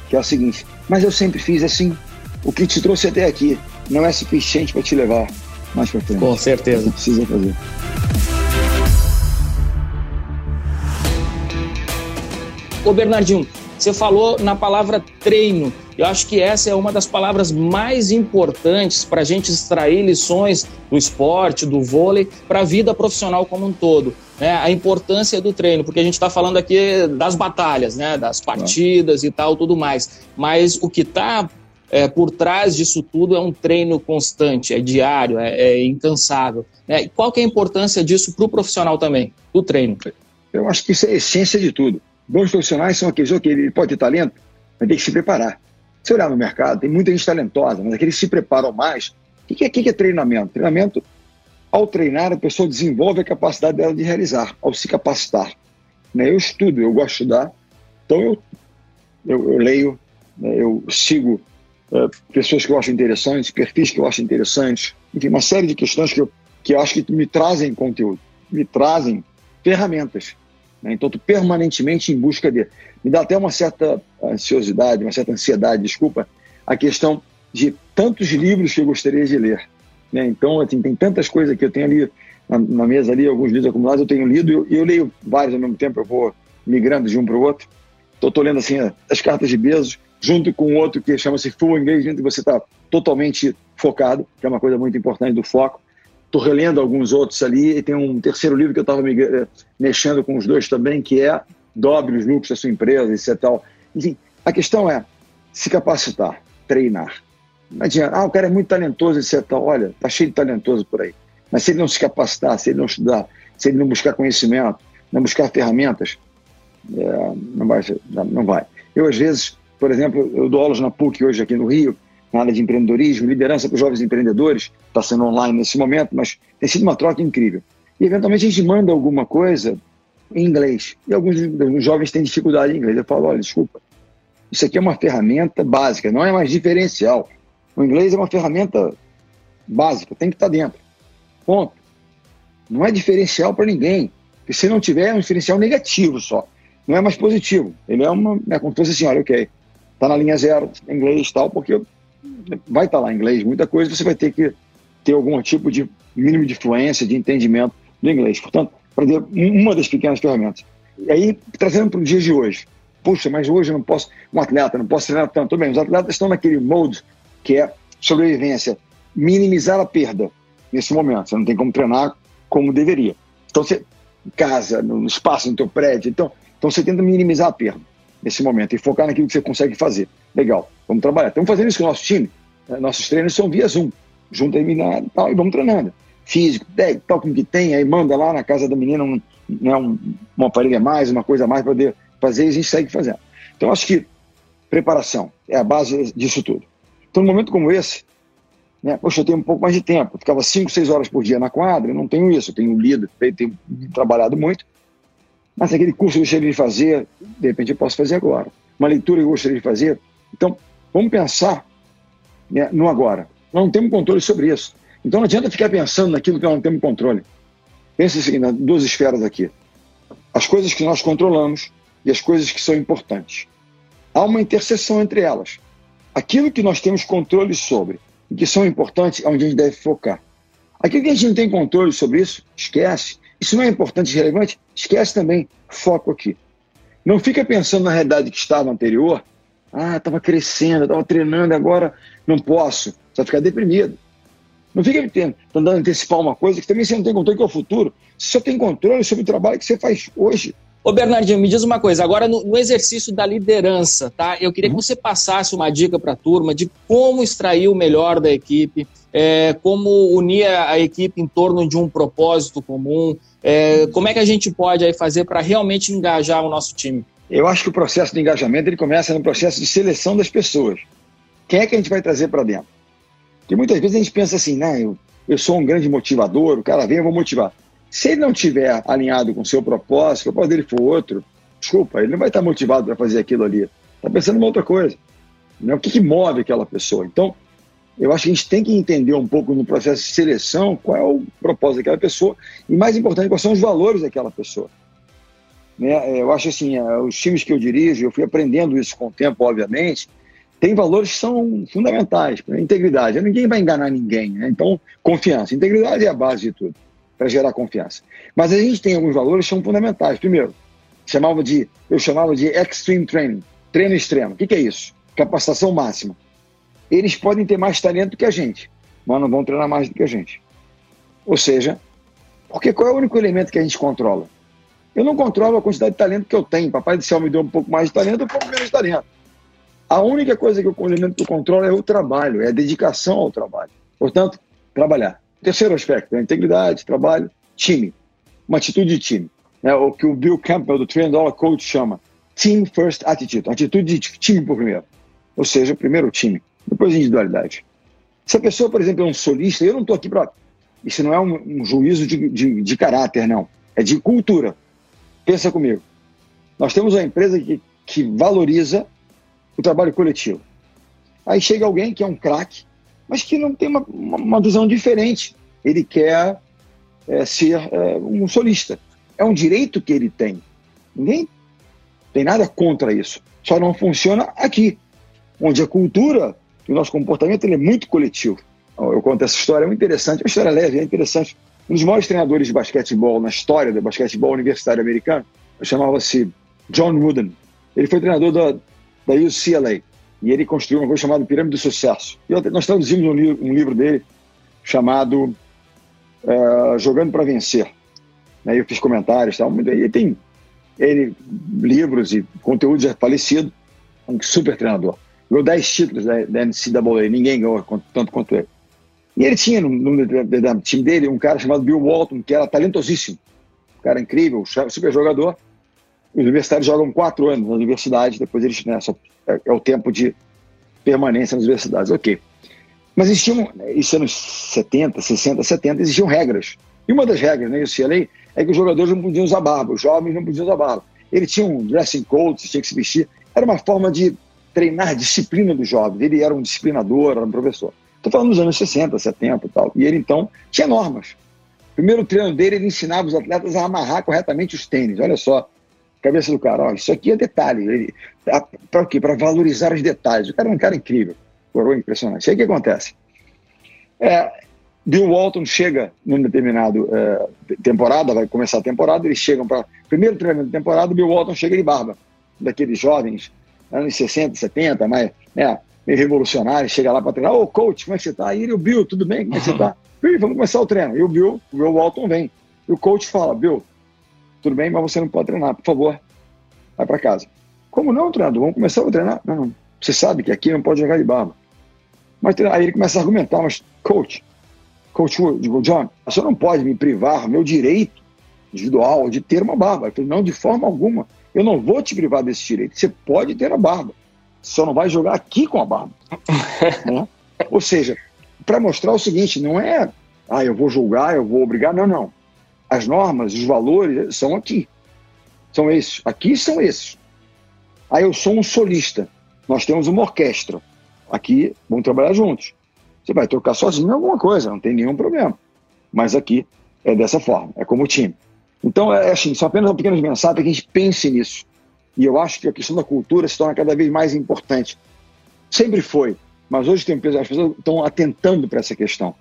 que é a seguinte: Mas eu sempre fiz assim. O que te trouxe até aqui não é suficiente para te levar mais para frente. Com certeza. Você precisa fazer. Ô Bernardinho, você falou na palavra treino. Eu acho que essa é uma das palavras mais importantes para a gente extrair lições do esporte, do vôlei, para a vida profissional como um todo. Né? A importância do treino, porque a gente está falando aqui das batalhas, né? das partidas e tal, tudo mais. Mas o que está é, por trás disso tudo é um treino constante, é diário, é, é incansável. Né? E qual que é a importância disso para o profissional também, do treino? Eu acho que isso é a essência de tudo. Bons profissionais são aqueles que ele pode ter talento, mas tem que se preparar. Se olhar no mercado, tem muita gente talentosa, mas aqueles que se preparam mais. O que é, que é treinamento? Treinamento, ao treinar, a pessoa desenvolve a capacidade dela de realizar, ao se capacitar. Né? Eu estudo, eu gosto de estudar, então eu, eu, eu leio, né? eu sigo uh, pessoas que eu acho interessantes, perfis que eu acho interessantes, enfim, uma série de questões que eu, que eu acho que me trazem conteúdo, me trazem ferramentas. Né? Então, tu permanentemente em busca de. Me dá até uma certa ansiosidade, uma certa ansiedade, desculpa, a questão de tantos livros que eu gostaria de ler. Né? Então, assim, tem tantas coisas que eu tenho ali na, na mesa ali, alguns livros acumulados eu tenho lido e eu, eu, leio vários ao mesmo tempo, eu vou migrando de um para o outro. Então, estou lendo assim as cartas de Bezos, junto com outro que chama-se Full Engagement, você está totalmente focado, que é uma coisa muito importante do foco. Estou relendo alguns outros ali, e tem um terceiro livro que eu estava eh, mexendo com os dois também, que é Dobre os lucros da sua empresa, etc. É tal. Enfim, a questão é se capacitar, treinar. Não adianta, ah, o cara é muito talentoso, etc. Tal. Olha, tá cheio de talentoso por aí. Mas se ele não se capacitar, se ele não estudar, se ele não buscar conhecimento, não buscar ferramentas, é, não, vai, não vai. Eu, às vezes, por exemplo, eu dou aulas na PUC hoje aqui no Rio, na área de empreendedorismo, liderança para os jovens empreendedores, está sendo online nesse momento, mas tem sido uma troca incrível. E eventualmente a gente manda alguma coisa em inglês. E alguns, jovens têm dificuldade em inglês. Eu falo, olha, desculpa, isso aqui é uma ferramenta básica, não é mais diferencial. O inglês é uma ferramenta básica, tem que estar tá dentro. Ponto. Não é diferencial para ninguém. Porque se não tiver, é um diferencial negativo só. Não é mais positivo. Ele é uma. É como se fosse assim: olha, ok, está na linha zero, inglês e tal, porque vai estar tá lá em inglês, muita coisa, você vai ter que ter algum tipo de mínimo de fluência, de entendimento do inglês. Portanto, aprender uma das pequenas ferramentas. E aí, trazendo para o dia de hoje, puxa, mas hoje eu não posso, um atleta, não posso treinar tanto. Bem, os atletas estão naquele mode que é sobrevivência, minimizar a perda nesse momento. Você não tem como treinar como deveria. Então, você, em casa, no espaço, no teu prédio, então, então você tenta minimizar a perda nesse momento e focar naquilo que você consegue fazer. Legal, vamos trabalhar. Estamos fazendo isso com o nosso time. Né? Nossos treinos são via Zoom. Junta aí e tal, e vamos treinando. Físico, técnico, tal como que tem, aí manda lá na casa da menina um, né, um, um a mais, uma coisa a mais para poder fazer e a gente segue fazendo. Então, acho que preparação é a base disso tudo. Então, num momento como esse, né, poxa, eu tenho um pouco mais de tempo. Eu ficava 5, 6 horas por dia na quadra, eu não tenho isso. Eu tenho lido, tenho trabalhado muito. Mas aquele curso que eu gostaria de fazer, de repente eu posso fazer agora. Uma leitura que eu gostaria de fazer. Então, vamos pensar né, no agora. Nós não temos controle sobre isso. Então não adianta ficar pensando naquilo que nós não temos controle. Pense assim, nas duas esferas aqui. As coisas que nós controlamos e as coisas que são importantes. Há uma interseção entre elas. Aquilo que nós temos controle sobre e que são importantes é onde a gente deve focar. Aquilo que a gente não tem controle sobre isso, esquece. Isso não é importante e relevante, esquece também. Foco aqui. Não fica pensando na realidade que estava anterior. Ah, estava crescendo, estava treinando, agora não posso. Você vai ficar deprimido. Não fica tentando antecipar uma coisa que também você não tem controle, que é o futuro. Você só tem controle sobre o trabalho que você faz hoje. Ô Bernardinho, me diz uma coisa, agora no, no exercício da liderança, tá? Eu queria que uhum. você passasse uma dica para a turma de como extrair o melhor da equipe, é, como unir a equipe em torno de um propósito comum, é, como é que a gente pode aí fazer para realmente engajar o nosso time? Eu acho que o processo de engajamento ele começa no processo de seleção das pessoas. Quem é que a gente vai trazer para dentro? Porque muitas vezes a gente pensa assim, né, eu, eu sou um grande motivador, o cara vem, eu vou motivar. Se ele não tiver alinhado com o seu propósito, o propósito dele for outro, desculpa, ele não vai estar motivado para fazer aquilo ali. Está pensando em outra coisa. Né? O que, que move aquela pessoa? Então, eu acho que a gente tem que entender um pouco no processo de seleção qual é o propósito daquela pessoa e, mais importante, quais são os valores daquela pessoa. Né? Eu acho assim, é, os times que eu dirijo, eu fui aprendendo isso com o tempo, obviamente, tem valores que são fundamentais. Integridade, ninguém vai enganar ninguém. Né? Então, confiança. Integridade é a base de tudo, para gerar confiança. Mas a gente tem alguns valores que são fundamentais. Primeiro, chamava de, eu chamava de extreme training, treino extremo. O que, que é isso? Capacitação máxima eles podem ter mais talento que a gente, mas não vão treinar mais do que a gente. Ou seja, porque qual é o único elemento que a gente controla? Eu não controlo a quantidade de talento que eu tenho. Papai do céu me deu um pouco mais de talento, um pouco menos de talento. A única coisa que eu, que controlo é o trabalho, é a dedicação ao trabalho. Portanto, trabalhar. Terceiro aspecto, a integridade, trabalho, time. Uma atitude de time. É o que o Bill Campbell, do Trillion Dollar Coach, chama Team First Attitude. Atitude de time por primeiro. Ou seja, primeiro o time depois individualidade. Se a pessoa, por exemplo, é um solista, eu não estou aqui para. Isso não é um, um juízo de, de, de, caráter, não. É de cultura. Pensa comigo. Nós temos uma empresa que, que valoriza o trabalho coletivo. Aí chega alguém que é um craque, mas que não tem uma, uma, visão diferente. Ele quer é, ser é, um solista. É um direito que ele tem. Ninguém tem nada contra isso. Só não funciona aqui, onde a cultura que o nosso comportamento ele é muito coletivo. Eu conto essa história, é muito interessante, é uma história leve, é interessante. Um dos maiores treinadores de basquetebol na história do basquetebol universitário americano chamava-se John Wooden. Ele foi treinador da, da UCLA e ele construiu uma coisa chamada Pirâmide do Sucesso. E nós traduzimos um, li um livro dele chamado uh, Jogando para Vencer. Né? Eu fiz comentários, tal. e tem ele, livros e conteúdo já falecido, um super treinador ganhou 10 títulos da, da NCAA, ninguém ganhou tanto quanto ele. E ele tinha no, no, no, time dele um cara chamado Bill Walton, que era talentosíssimo, um cara incrível, super jogador. Os universitários jogam quatro anos na universidade, depois eles, né, só, é, é, o tempo de permanência nas universidades, ok. Mas existiam, isso anos 70, 60, 70, existiam regras. E uma das regras né, UCLA é que os jogadores não podiam usar barba, os jovens não podiam usar barba. Ele tinha um dressing code, tinha que se vestir. Era uma forma de treinar disciplina dos jovens. Ele era um disciplinador, era um professor. Estou falando dos anos 60, 70 e tal. E ele, então, tinha normas. Primeiro treino dele, ele ensinava os atletas a amarrar corretamente os tênis. Olha só, cabeça do cara. Ó, isso aqui é detalhe. Para o quê? Para valorizar os detalhes. O cara é um cara incrível. Coroa impressionante. E aí o que acontece? É, Bill Walton chega numa determinada é, temporada, vai começar a temporada, eles chegam para. Primeiro treinamento da temporada, Bill Walton chega de barba, daqueles jovens anos 60, 70, mais, né, meio revolucionário, chega lá para treinar, ô coach, como é que você tá? E ele, o Bill, tudo bem? Como é que você tá? Bill, vamos começar o treino. E o Bill, o Bill Walton vem. E o coach fala, Bill, tudo bem, mas você não pode treinar, por favor, vai para casa. Como não, treinador? Vamos começar a treinar? Não, não, você sabe que aqui não pode jogar de barba. Mas aí ele começa a argumentar, mas coach, coach, digo, John, você não pode me privar meu direito individual de ter uma barba. Eu falei, não, de forma alguma. Eu não vou te privar desse direito. Você pode ter a barba, só não vai jogar aqui com a barba. *laughs* né? Ou seja, para mostrar o seguinte, não é, ah, eu vou julgar, eu vou obrigar, não, não. As normas, os valores são aqui. São esses. Aqui são esses. Aí eu sou um solista. Nós temos uma orquestra. Aqui vamos trabalhar juntos. Você vai tocar sozinho em alguma coisa, não tem nenhum problema. Mas aqui é dessa forma, é como time. Então, é assim, são apenas pequenas mensagens para que a gente pense nisso. E eu acho que a questão da cultura se torna cada vez mais importante. Sempre foi, mas hoje tem, as pessoas estão atentando para essa questão.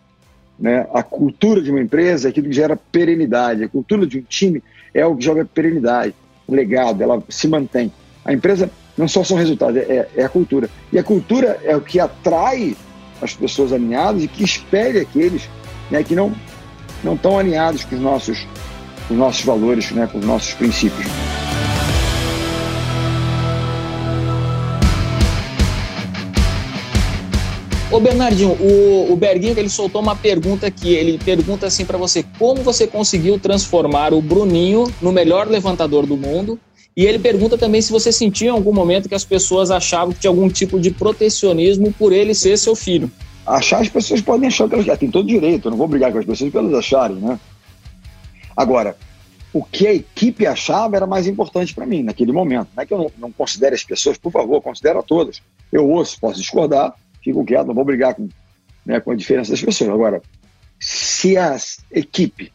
Né? A cultura de uma empresa é aquilo que gera perenidade, a cultura de um time é o que joga perenidade, um legado, ela se mantém. A empresa não só são resultados, é, é a cultura. E a cultura é o que atrai as pessoas alinhadas e que espelha aqueles né, que não, não estão alinhados com os nossos com os nossos valores, né, com os nossos princípios. Ô Bernardinho, o, o Berguinho ele soltou uma pergunta aqui. Ele pergunta assim para você: como você conseguiu transformar o Bruninho no melhor levantador do mundo E ele pergunta também se você sentiu em algum momento que as pessoas achavam que tinha algum tipo de protecionismo por ele ser seu filho. Achar, as pessoas podem achar que elas têm todo direito, eu não vou brigar com as pessoas para elas acharem, né? Agora, o que a equipe achava era mais importante para mim naquele momento. Não é que eu não, não considere as pessoas, por favor, considero a todas. Eu ouço, posso discordar, fico quieto, não vou brigar com, né, com a diferença das pessoas. Agora, se a equipe,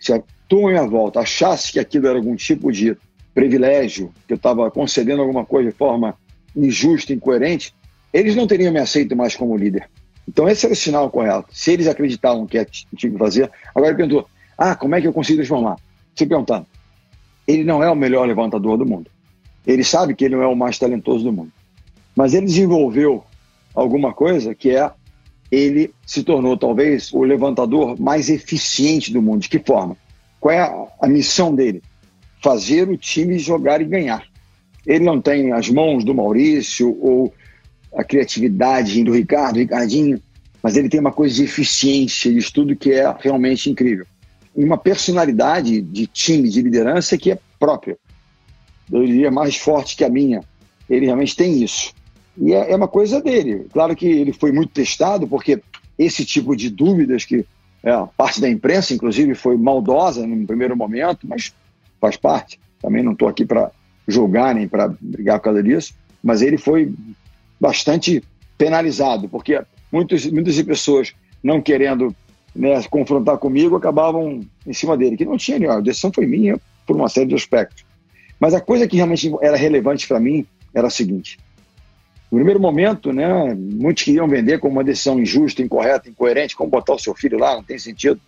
se a turma à minha volta achasse que aquilo era algum tipo de privilégio, que eu estava concedendo alguma coisa de forma injusta, incoerente, eles não teriam me aceito mais como líder. Então esse era o sinal correto. Se eles acreditavam que tinha que fazer, agora ele perguntou, ah, como é que eu consigo transformar? Se perguntando, ele não é o melhor levantador do mundo. Ele sabe que ele não é o mais talentoso do mundo. Mas ele desenvolveu alguma coisa que é ele se tornou talvez o levantador mais eficiente do mundo. De que forma? Qual é a, a missão dele? Fazer o time jogar e ganhar. Ele não tem as mãos do Maurício ou a criatividade do Ricardo, Ricardinho, mas ele tem uma coisa de eficiência, de estudo que é realmente incrível. Uma personalidade de time, de liderança que é própria. Eu diria mais forte que a minha. Ele realmente tem isso. E é, é uma coisa dele. Claro que ele foi muito testado, porque esse tipo de dúvidas que é, parte da imprensa, inclusive, foi maldosa no primeiro momento, mas faz parte. Também não estou aqui para julgar nem para brigar por causa disso, mas ele foi bastante penalizado, porque muitos, muitas pessoas não querendo né, confrontar comigo acabavam em cima dele, que não tinha nenhuma, a decisão foi minha por uma série de aspectos. Mas a coisa que realmente era relevante para mim era a seguinte: no primeiro momento, né, muitos queriam vender como uma decisão injusta, incorreta, incoerente, como botar o seu filho lá, não tem sentido.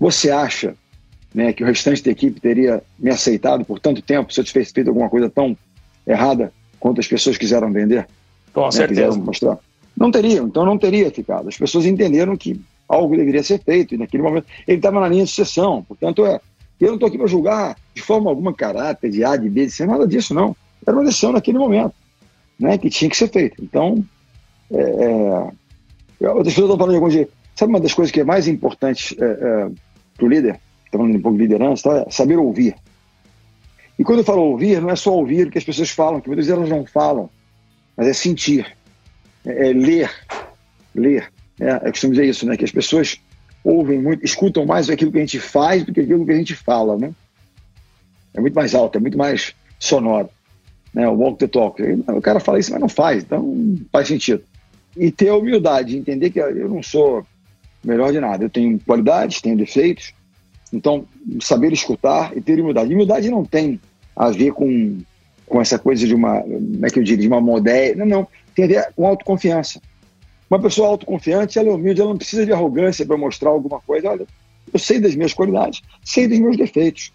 Você acha né, que o restante da equipe teria me aceitado por tanto tempo se eu tivesse feito alguma coisa tão errada quanto as pessoas quiseram vender? Com né, certeza. Quiseram mostrar? Não teriam, então não teria ficado. As pessoas entenderam que algo deveria ser feito, e naquele momento ele estava na linha de sucessão. Portanto, é, eu não estou aqui para julgar de forma alguma caráter de A, de B, de C, nada disso, não. Era uma decisão naquele momento né, que tinha que ser feito. Então, é, é, outras pessoas estão falando de algum jeito. Sabe uma das coisas que é mais importante é, é, para o líder, está falando um pouco de liderança, tá? é saber ouvir. E quando eu falo ouvir, não é só ouvir o que as pessoas falam, que muitas vezes elas não falam, mas é sentir, é, é ler, ler. É, eu costumo dizer isso, né, que as pessoas ouvem muito, escutam mais aquilo que a gente faz do que aquilo que a gente fala, né? É muito mais alto, é muito mais sonoro né, o walk the talk. O cara fala isso, mas não faz, então faz sentido. E ter a humildade, entender que eu não sou melhor de nada, eu tenho qualidades, tenho defeitos, então saber escutar e ter humildade. Humildade não tem a ver com, com essa coisa de uma, como é que eu diria, de uma modéstia, não, não, tem a ver com autoconfiança. Uma pessoa autoconfiante, ela é humilde, ela não precisa de arrogância para mostrar alguma coisa. Olha, eu sei das minhas qualidades, sei dos meus defeitos.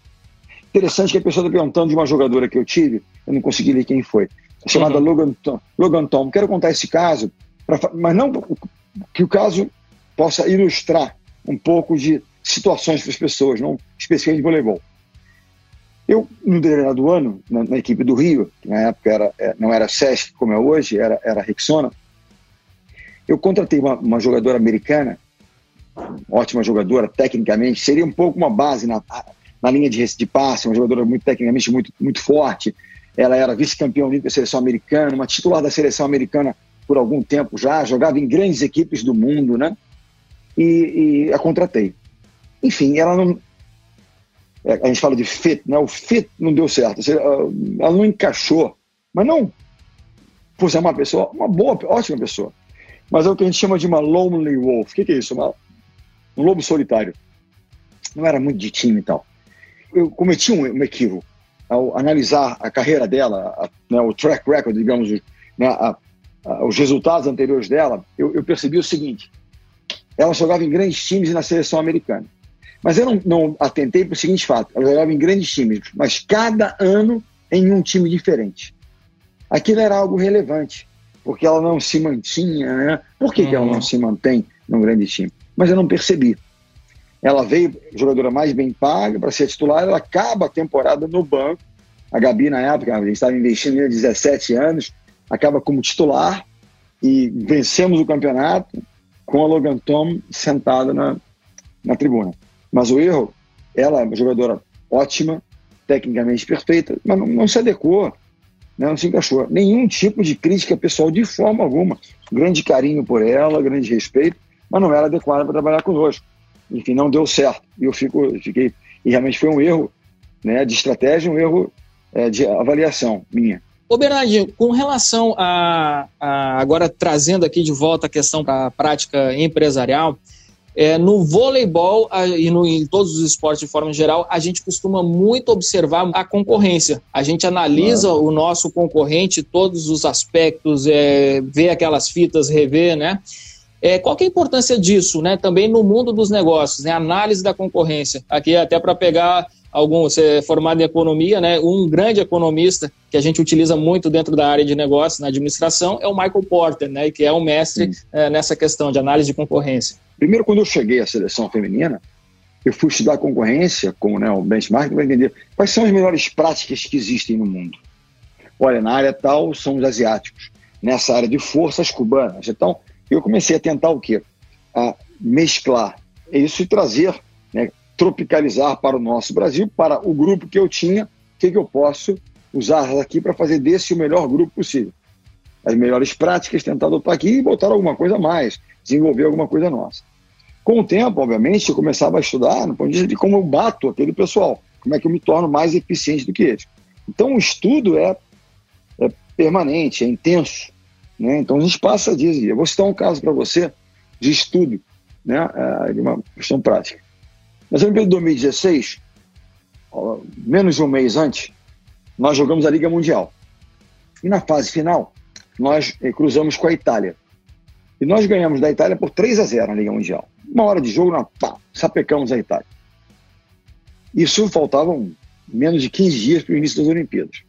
Interessante que a pessoa está perguntando de uma jogadora que eu tive, eu não consegui ler quem foi, chamada uhum. Logan, Tom, Logan Tom. Quero contar esse caso, pra, mas não que o caso possa ilustrar um pouco de situações para as pessoas, não especificamente de voleibol. Eu, no determinado ano, na, na, equipe do Rio, que na época era, é, não era SESC como é hoje, era, era Rexona, eu contratei uma, uma jogadora americana, ótima jogadora, tecnicamente, seria um pouco uma base na, na linha de, de passe, uma jogadora muito tecnicamente muito, muito forte. Ela era vice-campeã olímpica da seleção americana, uma titular da seleção americana por algum tempo já, jogava em grandes equipes do mundo, né? E, e a contratei. Enfim, ela não. É, a gente fala de fit, né? O fit não deu certo. Ela não encaixou. Mas não por ser uma pessoa, uma boa, ótima pessoa. Mas é o que a gente chama de uma lonely wolf. O que, que é isso? Uma, um lobo solitário. Não era muito de time e tal eu cometi um, um equívoco ao analisar a carreira dela, a, né, o track record, digamos, né, a, a, os resultados anteriores dela, eu, eu, percebi o seguinte: ela jogava em grandes times e na seleção americana. Mas eu não, não atentei para o seguinte fato: ela jogava em grandes times, mas cada ano em um time diferente. Aquilo era algo relevante, porque ela não se mantinha. Né? Por que, que ela não uhum. se mantém num grande time? Mas eu não percebi. Ela veio jogadora mais bem paga para ser titular, ela acaba a temporada no banco. A Gabi, na época, a gente estava investindo em 17 anos, acaba como titular e vencemos o campeonato com a Logan Tom sentada na, na tribuna. Mas o erro, ela é uma jogadora ótima, tecnicamente perfeita, mas não, não se adequou, né, não se encaixou. Nenhum tipo de crítica pessoal, de forma alguma. Grande carinho por ela, grande respeito, mas não era adequada para trabalhar conosco. Enfim, não deu certo. E eu fico, fiquei. E realmente foi um erro né, de estratégia, um erro é, de avaliação minha. Ô Bernardinho, com relação a, a, agora trazendo aqui de volta a questão para a prática empresarial, é, no voleibol a, e no, em todos os esportes de forma geral, a gente costuma muito observar a concorrência. A gente analisa o nosso concorrente, todos os aspectos, é, vê aquelas fitas, rever, né? É, qual que é a importância disso, né? Também no mundo dos negócios, né? Análise da concorrência. Aqui até para pegar algum, você é formado em economia, né? Um grande economista que a gente utiliza muito dentro da área de negócios, na administração, é o Michael Porter, né? Que é um mestre é, nessa questão de análise de concorrência. Primeiro, quando eu cheguei à seleção feminina, eu fui estudar concorrência, como né, o benchmark, para entender quais são as melhores práticas que existem no mundo. Olha, na área tal são os asiáticos, nessa área de forças cubanas. Então, eu comecei a tentar o quê? A mesclar isso e trazer, né, tropicalizar para o nosso Brasil, para o grupo que eu tinha, o que, que eu posso usar aqui para fazer desse o melhor grupo possível. As melhores práticas, tentar adotar aqui e botar alguma coisa a mais, desenvolver alguma coisa nossa. Com o tempo, obviamente, eu começava a estudar no ponto de vista de como eu bato aquele pessoal, como é que eu me torno mais eficiente do que eles. Então, o estudo é, é permanente, é intenso. Né? Então a gente passa dias e Eu vou citar um caso para você de estudo, né? É, de uma questão prática. Mas Olimpíada de 2016, menos de um mês antes, nós jogamos a Liga Mundial. E na fase final, nós eh, cruzamos com a Itália. E nós ganhamos da Itália por 3 a 0 na Liga Mundial. Uma hora de jogo, na pá, sapecamos a Itália. Isso faltavam menos de 15 dias para o início das Olimpíadas.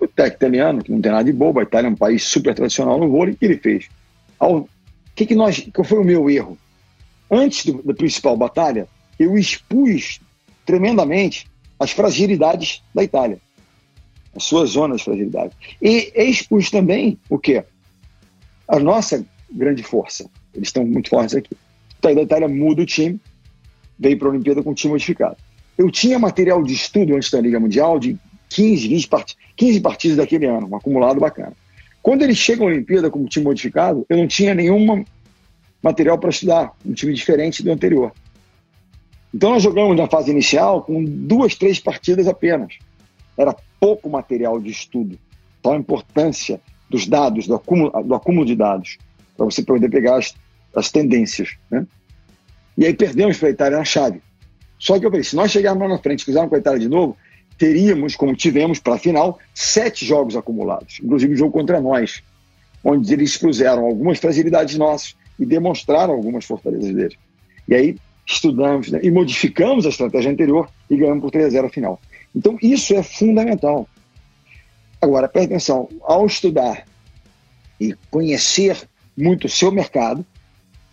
O técnico italiano, que não tem nada de bobo, a Itália é um país super tradicional no vôlei, o que ele fez? Ao, que que nós, qual foi o meu erro? Antes do, da principal batalha, eu expus tremendamente as fragilidades da Itália, as suas zonas de fragilidade. E expus também o quê? A nossa grande força. Eles estão muito fortes aqui. Então, a Itália muda o time, veio para a Olimpíada com o time modificado. Eu tinha material de estudo antes da Liga Mundial de 15, 20 part 15 partidas daquele ano, um acumulado bacana. Quando eles chegam à Olimpíada como time modificado, eu não tinha nenhum material para estudar, um time diferente do anterior. Então nós jogamos na fase inicial com duas, três partidas apenas. Era pouco material de estudo. Então a importância dos dados, do acúmulo, do acúmulo de dados, para você poder pegar as, as tendências. Né? E aí perdemos para a Itália na chave. Só que eu falei, se nós chegarmos lá na frente e fizermos com a Itália de novo, teríamos, como tivemos para a final, sete jogos acumulados, inclusive o jogo contra nós, onde eles expuseram algumas fragilidades nossas e demonstraram algumas fortalezas deles. E aí estudamos né, e modificamos a estratégia anterior e ganhamos por 3 a 0 a final. Então isso é fundamental. Agora, preste atenção, ao estudar e conhecer muito o seu mercado,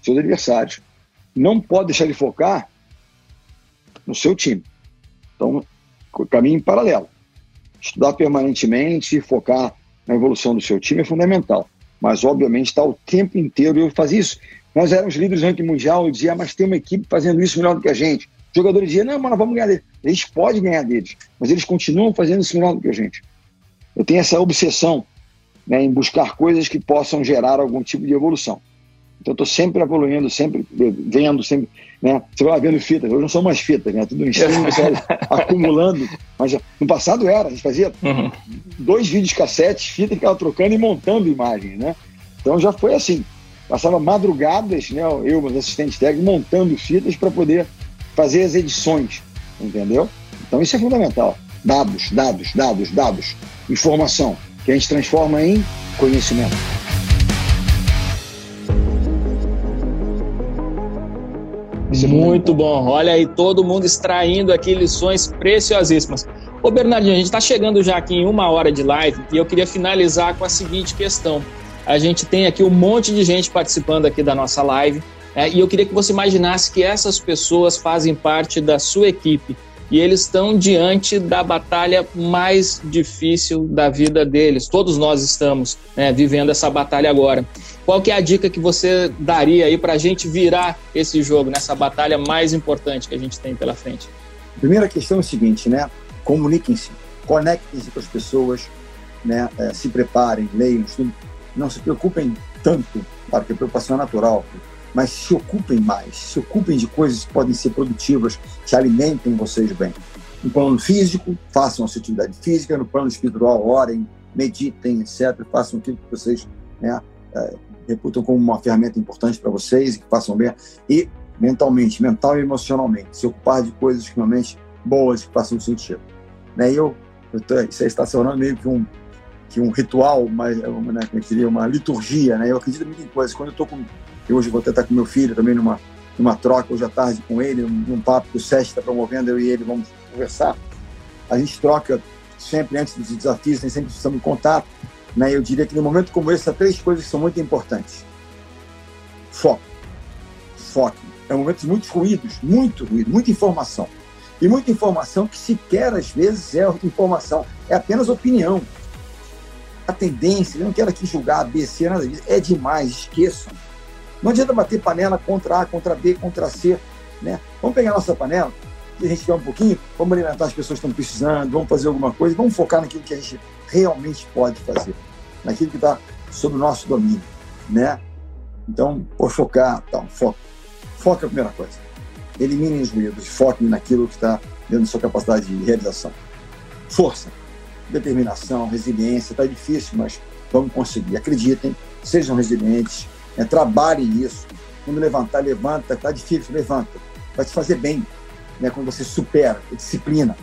seus adversários, não pode deixar de focar no seu time. Então, caminho paralelo. Estudar permanentemente, focar na evolução do seu time é fundamental. Mas, obviamente, está o tempo inteiro. Eu fazia isso. Nós éramos líderes do ranking mundial. Eu dizia, ah, mas tem uma equipe fazendo isso melhor do que a gente. Os jogadores diziam, não, mas vamos ganhar deles. Eles podem ganhar deles, mas eles continuam fazendo isso melhor do que a gente. Eu tenho essa obsessão né, em buscar coisas que possam gerar algum tipo de evolução. Então, estou sempre evoluindo, sempre vendo, sempre. Né? Você vai vendo fitas. Hoje não são mais fitas, né? Tudo em streaming, *laughs* você acumulando. Mas no passado era, a gente fazia uhum. dois vídeos cassetes, fita e ficava trocando e montando imagens, né? Então já foi assim. Passava madrugadas, né? Eu, meus assistentes técnicos, montando fitas para poder fazer as edições, entendeu? Então isso é fundamental. Dados, dados, dados, dados. Informação, que a gente transforma em conhecimento. Muito bom. Olha aí, todo mundo extraindo aqui lições preciosíssimas. Ô Bernardinho, a gente está chegando já aqui em uma hora de live e eu queria finalizar com a seguinte questão. A gente tem aqui um monte de gente participando aqui da nossa live é, e eu queria que você imaginasse que essas pessoas fazem parte da sua equipe e eles estão diante da batalha mais difícil da vida deles. Todos nós estamos né, vivendo essa batalha agora. Qual que é a dica que você daria aí para a gente virar esse jogo nessa batalha mais importante que a gente tem pela frente? A primeira questão é o seguinte, né? comuniquem-se, conectem-se com as pessoas, né? É, se preparem, leiam, estudem. Não se preocupem tanto, claro que a preocupação é natural, mas se ocupem mais, se ocupem de coisas que podem ser produtivas, que alimentem vocês bem. No plano físico, façam a sua atividade física, no plano espiritual, orem, meditem, etc. Façam aquilo que vocês né, é, reputam como uma ferramenta importante para vocês que façam bem. E mentalmente, mental e emocionalmente, se ocupar de coisas realmente boas que façam sentido. Né? Eu, eu tô, isso aí está se tornando meio que um, que um ritual, mas, né, como é diria, uma liturgia. Né? Eu acredito muito em coisas. Quando eu estou com. Eu hoje vou até estar com meu filho também numa, numa troca hoje à tarde com ele, num, papo que o Sérgio está promovendo, eu e ele vamos conversar. A gente troca sempre antes dos desafios, sempre estamos em contato. Né? Eu diria que no momento como esse, há três coisas que são muito importantes. Foco. Foco. É um momento de muitos ruídos, muito ruído, muita informação. E muita informação que sequer às vezes é informação, é apenas opinião. A tendência, eu não quero aqui julgar A, B, C, nada disso, é demais, esqueçam. Não adianta bater panela contra A, contra B, contra C. Né? Vamos pegar a nossa panela, que a gente quer um pouquinho, vamos alimentar as pessoas que estão precisando, vamos fazer alguma coisa, vamos focar naquilo que a gente realmente pode fazer, naquilo que está sob o nosso domínio. Né? Então, por focar, então, foco. Foco é a primeira coisa. Eliminem os ruídos, foquem naquilo que está dentro da sua capacidade de realização. Força, determinação, resiliência. Está difícil, mas vamos conseguir. Acreditem, sejam resilientes, é, trabalhem isso. Quando levantar, levanta. Está difícil, levanta. Vai te fazer bem. Né? Quando você supera, disciplina.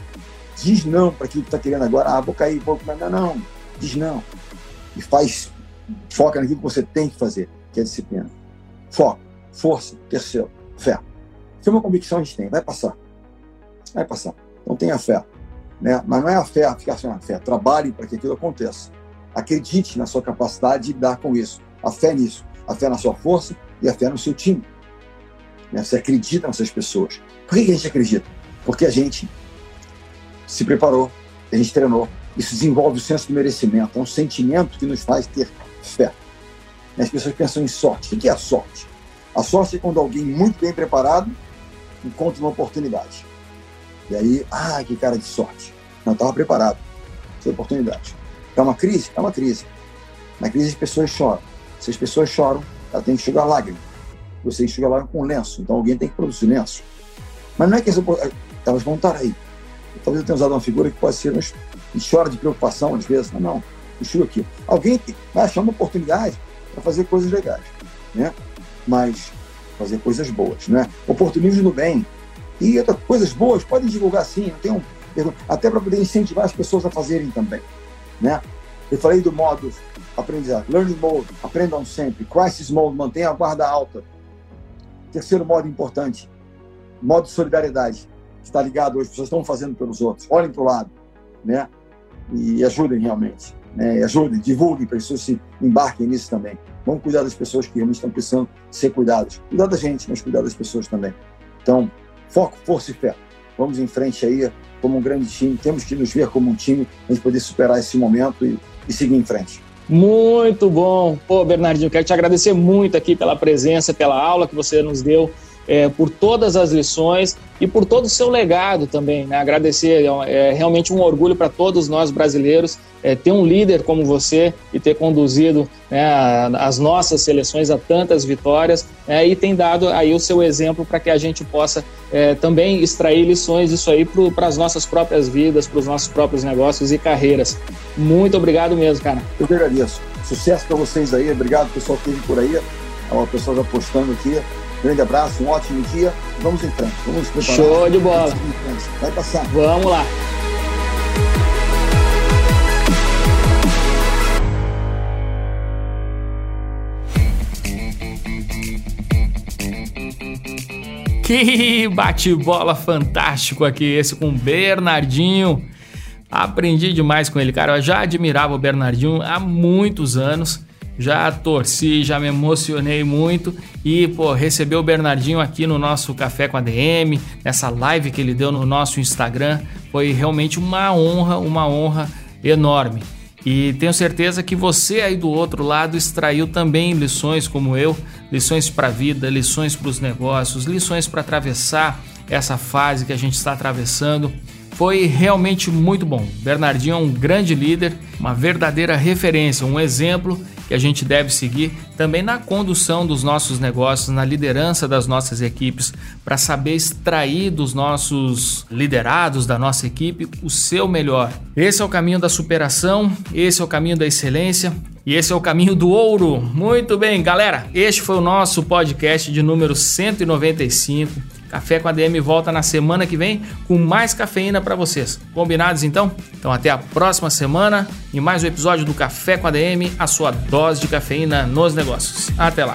Diz não para aquilo que está querendo agora. Ah, vou cair, vou. Não, não. Diz não. E faz, foca naquilo que você tem que fazer, que é disciplina. Foco, força. Terceiro, fé. Se é uma convicção a gente tem, vai passar. Vai passar. Então tenha fé. Né? Mas não é a fé ficar sem a fé. Trabalhe para que aquilo aconteça. Acredite na sua capacidade de lidar com isso. A fé nisso. A fé na sua força e a fé no seu time. Né? Você acredita nessas pessoas. Por que a gente acredita? Porque a gente se preparou, a gente treinou. Isso desenvolve o senso de merecimento. É um sentimento que nos faz ter fé. As pessoas pensam em sorte. O que é a sorte? A sorte é quando alguém muito bem preparado encontra uma oportunidade. E aí, ah, que cara de sorte. Não estava preparado. Essa oportunidade. É uma crise? É uma crise. Na crise as pessoas choram. Se as pessoas choram, ela tem que enxugar lágrima. Você enxuga lágrima com lenço. Então alguém tem que produzir lenço. Mas não é que as, elas vão estar aí. Talvez eu tenha usado uma figura que pode ser, mas chora de preocupação às vezes. Não, não. Enxuga aqui. Alguém vai achar uma oportunidade para fazer coisas legais. Né? Mas fazer coisas boas, né? Oportunismo no bem. E outras coisas boas, podem divulgar sim, tem um, até para poder incentivar as pessoas a fazerem também, né? Eu falei do modo aprendizado, learning mode, aprendam sempre, crisis mode, mantenha a guarda alta. Terceiro modo importante, modo de solidariedade, está ligado hoje, pessoas estão fazendo pelos outros, olhem para o lado, né? E ajudem realmente, né? Ajudem, divulguem para as pessoas se embarquem nisso também. Vamos cuidar das pessoas que realmente estão precisando ser cuidadas. Cuidar da gente, mas cuidar das pessoas também. Então, foco, força e fé. Vamos em frente aí como um grande time. Temos que nos ver como um time para poder superar esse momento e, e seguir em frente. Muito bom. Pô, Bernardinho, quero te agradecer muito aqui pela presença, pela aula que você nos deu é, por todas as lições e por todo o seu legado também. Né? Agradecer, é, é realmente um orgulho para todos nós brasileiros é, ter um líder como você e ter conduzido né, as nossas seleções a tantas vitórias né, e tem dado aí o seu exemplo para que a gente possa é, também extrair lições disso aí para as nossas próprias vidas, para os nossos próprios negócios e carreiras. Muito obrigado mesmo, cara. Eu que agradeço. Sucesso para vocês aí. Obrigado, pessoal que esteve por aí. Ó, pessoal já postando aqui. Grande abraço, um ótimo dia. Vamos em frente. Vamos preparar. Show de bola. Vai passar. Vamos lá. Que bate-bola fantástico aqui esse com o Bernardinho. Aprendi demais com ele, cara. Eu já admirava o Bernardinho há muitos anos já torci, já me emocionei muito e, pô, receber o Bernardinho aqui no nosso Café com a DM, nessa live que ele deu no nosso Instagram, foi realmente uma honra, uma honra enorme. E tenho certeza que você aí do outro lado extraiu também lições como eu, lições para a vida, lições para os negócios, lições para atravessar essa fase que a gente está atravessando foi realmente muito bom. Bernardinho é um grande líder, uma verdadeira referência, um exemplo que a gente deve seguir também na condução dos nossos negócios, na liderança das nossas equipes, para saber extrair dos nossos liderados, da nossa equipe, o seu melhor. Esse é o caminho da superação, esse é o caminho da excelência. E esse é o caminho do ouro. Muito bem, galera. Este foi o nosso podcast de número 195. Café com a DM volta na semana que vem com mais cafeína para vocês. Combinados então? Então até a próxima semana em mais um episódio do Café com a DM, a sua dose de cafeína nos negócios. Até lá.